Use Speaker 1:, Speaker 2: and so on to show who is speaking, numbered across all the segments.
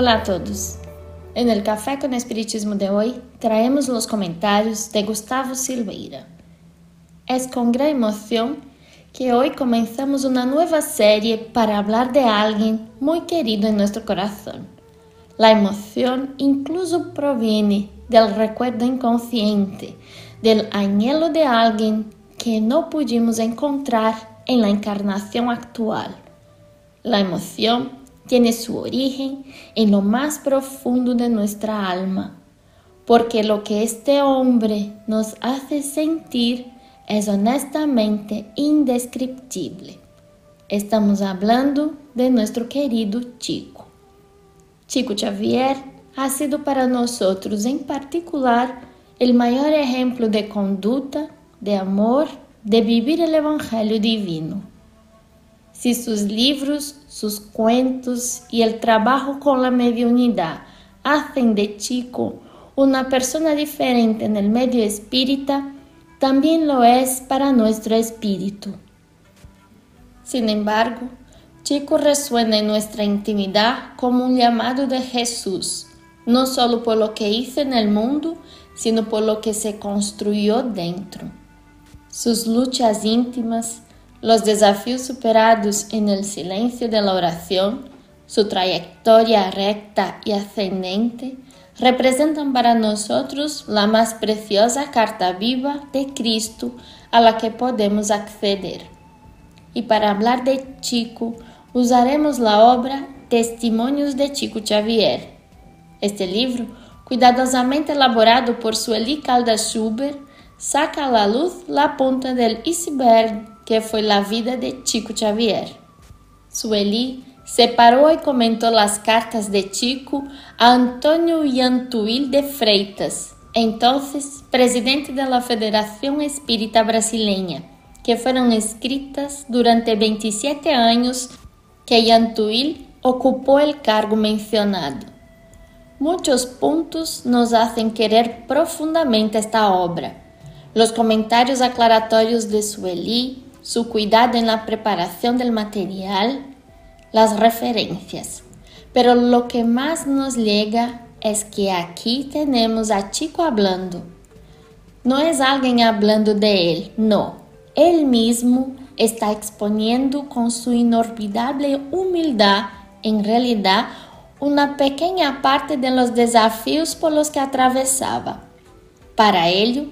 Speaker 1: Hola a todos. En el Café con Espiritismo de hoy traemos los comentarios de Gustavo Silveira. Es con gran emoción que hoy comenzamos una nueva serie para hablar de alguien muy querido en nuestro corazón. La emoción incluso proviene del recuerdo inconsciente, del anhelo de alguien que no pudimos encontrar en la encarnación actual. La emoción tiene su origen en lo más profundo de nuestra alma, porque lo que este hombre nos hace sentir es honestamente indescriptible. Estamos hablando de nuestro querido Chico. Chico Xavier ha sido para nosotros en particular el mayor ejemplo de conducta, de amor, de vivir el Evangelio divino. Si sus libros, sus cuentos y el trabajo con la mediunidad hacen de Chico una persona diferente en el medio espírita, también lo es para nuestro espíritu. Sin embargo, Chico resuena en nuestra intimidad como un llamado de Jesús, no solo por lo que hizo en el mundo, sino por lo que se construyó dentro. Sus luchas íntimas, los desafíos superados en el silencio de la oración, su trayectoria recta y ascendente, representan para nosotros la más preciosa carta viva de Cristo a la que podemos acceder. Y para hablar de Chico, usaremos la obra Testimonios de Chico Xavier. Este libro, cuidadosamente elaborado por Sueli Caldas Schubert, saca a la luz la punta del iceberg que fue la vida de Chico Xavier. Sueli separó y comentó las cartas de Chico a Antonio Yantuil de Freitas, entonces presidente de la Federación Espírita Brasileña, que fueron escritas durante 27 años que Yantuil ocupó el cargo mencionado. Muchos puntos nos hacen querer profundamente esta obra. Los comentarios aclaratorios de Sueli, su cuidado en la preparación del material, las referencias. Pero lo que más nos llega es que aquí tenemos a Chico hablando. No es alguien hablando de él, no. Él mismo está exponiendo con su inolvidable humildad, en realidad, una pequeña parte de los desafíos por los que atravesaba. Para ello,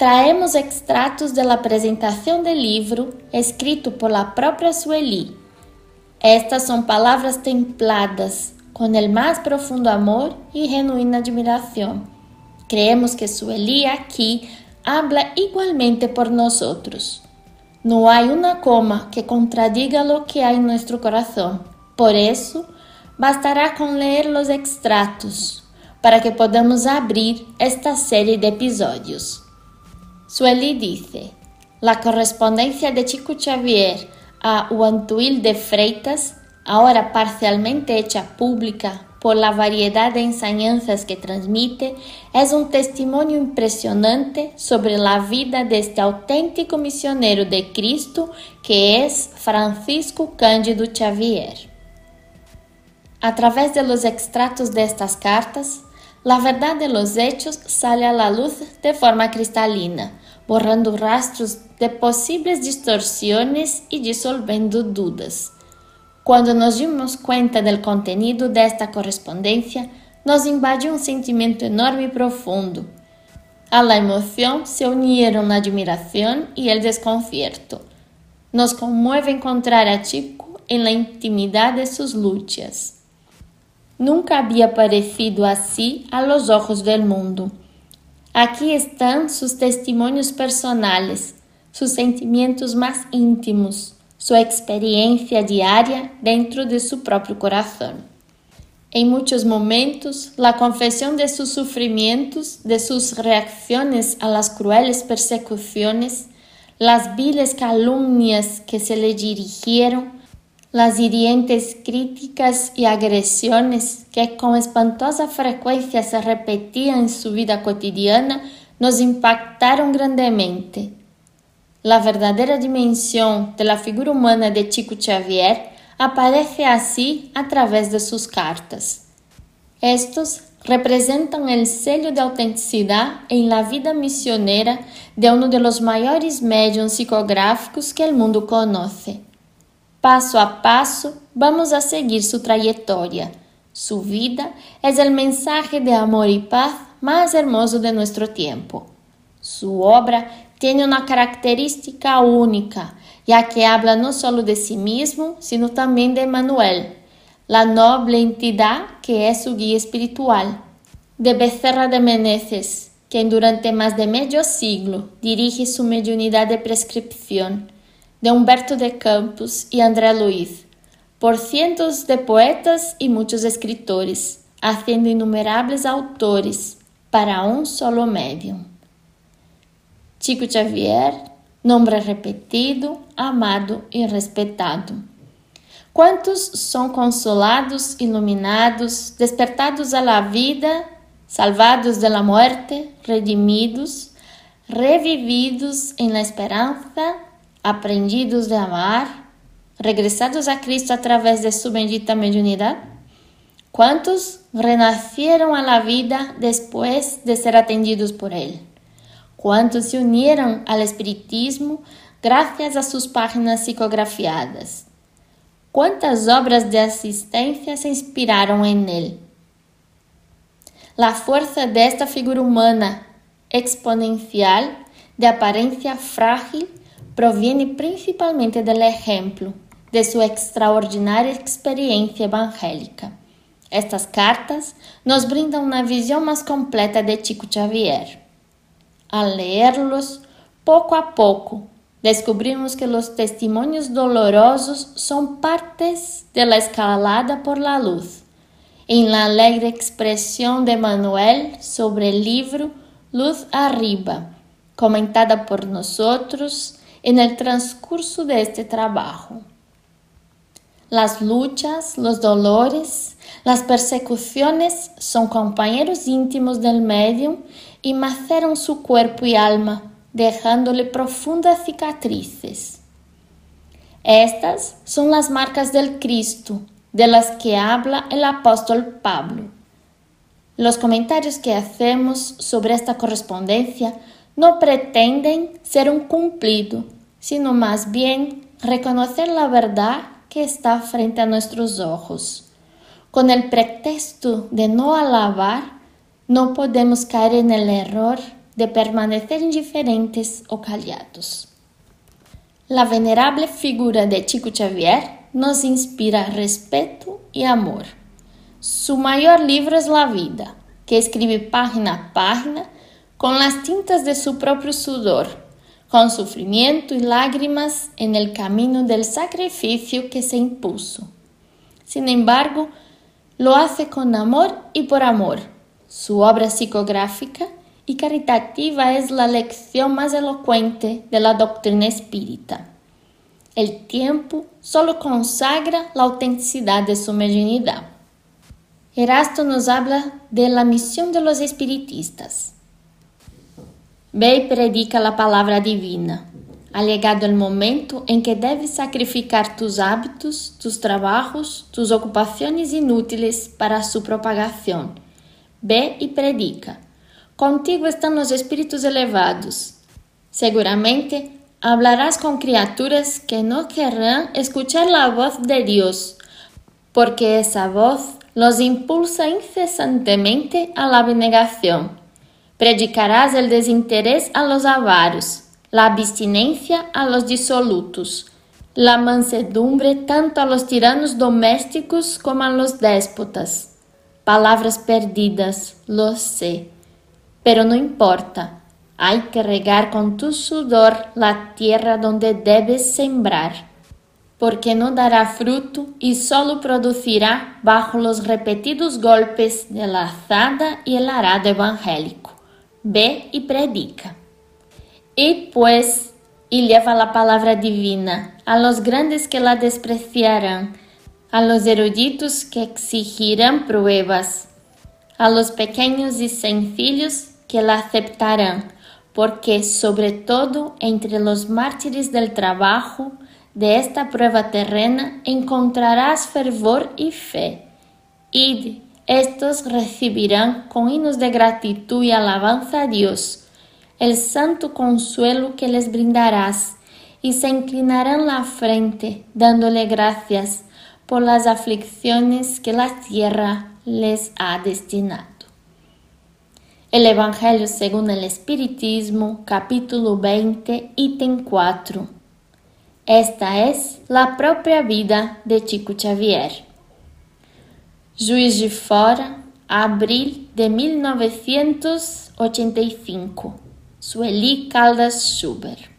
Speaker 1: traemos extratos da apresentação do livro escrito por la própria Sueli. Estas são palavras templadas com o mais profundo amor e genuína admiração. Creemos que Sueli aqui habla igualmente por nosotros. Não há uma coma que contradiga lo que há em nosso coração. Por isso, bastará com ler os extratos para que podamos abrir esta série de episódios. Sueli dice, la correspondencia de Chico Xavier a Huantuil de Freitas, ahora parcialmente hecha pública por la variedad de enseñanzas que transmite, es un testimonio impresionante sobre la vida de este auténtico misionero de Cristo que es Francisco Cândido Xavier. A través de los extractos de estas cartas, la verdad de los hechos sale a la luz de forma cristalina, borrando rastros de posibles distorsiones y disolviendo dudas. Cuando nos dimos cuenta del contenido de esta correspondencia, nos invadió un sentimiento enorme y profundo. A la emoción se unieron la admiración y el desconcierto. Nos conmueve encontrar a Chico en la intimidad de sus luchas. Nunca había parecido así a los ojos del mundo. Aqui estão seus testemunhos personales, seus sentimentos mais íntimos, sua experiência diária dentro de seu próprio coração. Em muitos momentos, a confissão de seus sofrimentos, de suas reacções a las crueles persecuções, las viles calumnias que se le dirigieron, las hirientes críticas y agresiones que con espantosa frecuencia se repetían en su vida cotidiana nos impactaron grandemente. La verdadera dimensión de la figura humana de Chico Xavier aparece así a través de sus cartas. Estos representan el sello de autenticidad en la vida misionera de uno de los mayores medios psicográficos que el mundo conoce. Paso a paso, vamos a seguir su trayectoria. Su vida es el mensaje de amor y paz más hermoso de nuestro tiempo. Su obra tiene una característica única, ya que habla no solo de sí mismo, sino también de Manuel, la noble entidad que es su guía espiritual, de Becerra de Meneses, quien durante más de medio siglo dirige su mediunidad de prescripción, de Humberto de Campos y André Luiz, por cientos de poetas y muchos escritores, haciendo innumerables autores para un solo medium. Chico Xavier, nombre repetido, amado e respeitado. Quantos são consolados, iluminados, despertados à vida, salvados de la muerte, redimidos, revividos em la esperança, aprendidos de amar, regressados a Cristo através de sua bendita mediunidade? Quantos renasceram la vida depois de ser atendidos por Ele? Quantos se uniram ao Espiritismo graças a suas páginas psicografiadas? Quantas obras de assistência se inspiraram em ele? A força desta figura humana exponencial, de aparência frágil, proviene principalmente do exemplo de sua extraordinária experiência evangélica. Estas cartas nos brindam uma visão mais completa de Chico Xavier. Al leerlos, pouco a pouco, descubrimos que los testimonios dolorosos son partes de la escalada por la luz. En la alegre expresión de Manuel sobre el libro Luz Arriba, comentada por nosotros en el transcurso de este trabajo. Las luchas, los dolores, las persecuciones son compañeros íntimos del medium y maceran su cuerpo y alma dejándole profundas cicatrices. Estas son las marcas del Cristo de las que habla el apóstol Pablo. Los comentarios que hacemos sobre esta correspondencia no pretenden ser un cumplido, sino más bien reconocer la verdad que está frente a nuestros ojos. Con el pretexto de no alabar, no podemos caer en el error de permanecer indiferentes o callados. La venerable figura de Chico Xavier nos inspira respeto y amor. Su mayor libro es La vida, que escribe página a página con las tintas de su propio sudor, con sufrimiento y lágrimas en el camino del sacrificio que se impuso. Sin embargo, lo hace con amor y por amor. Su obra psicográfica y caritativa es la lección más elocuente de la doctrina espírita. El tiempo solo consagra la autenticidad de su mediunidad. Erasto nos habla de la misión de los espiritistas. Ve y predica la palabra divina. Ha llegado momento en que debes sacrificar tus hábitos, tus trabajos, tus ocupaciones inútiles para su propagación. Ve y predica. Contigo estão os espíritos elevados. Seguramente hablarás com criaturas que não querrán escuchar a voz de Deus, porque essa voz los impulsa incesantemente a la abnegación. Predicarás el desinterés a los avaros, la abstinencia a los disolutos, la mansedumbre tanto a los tiranos domésticos como a los déspotas. Palavras perdidas, lo sé Pero no importa, hay que regar con tu sudor la tierra donde debes sembrar, porque no dará fruto y solo producirá bajo los repetidos golpes de la azada y el arado evangélico. Ve y predica. Y pues, y lleva la palabra divina a los grandes que la despreciarán, a los eruditos que exigirán pruebas, a los pequeños y sencillos que la aceptarán, porque sobre todo entre los mártires del trabajo de esta prueba terrena encontrarás fervor y fe. Id, estos recibirán con hinos de gratitud y alabanza a Dios el santo consuelo que les brindarás y se inclinarán la frente dándole gracias por las aflicciones que la tierra les ha destinado. El Evangelio según el Espiritismo, capítulo 20, ítem 4. Esta es la propia vida de Chico Xavier. Juiz de Fora, abril de 1985. Sueli Caldas Schubert.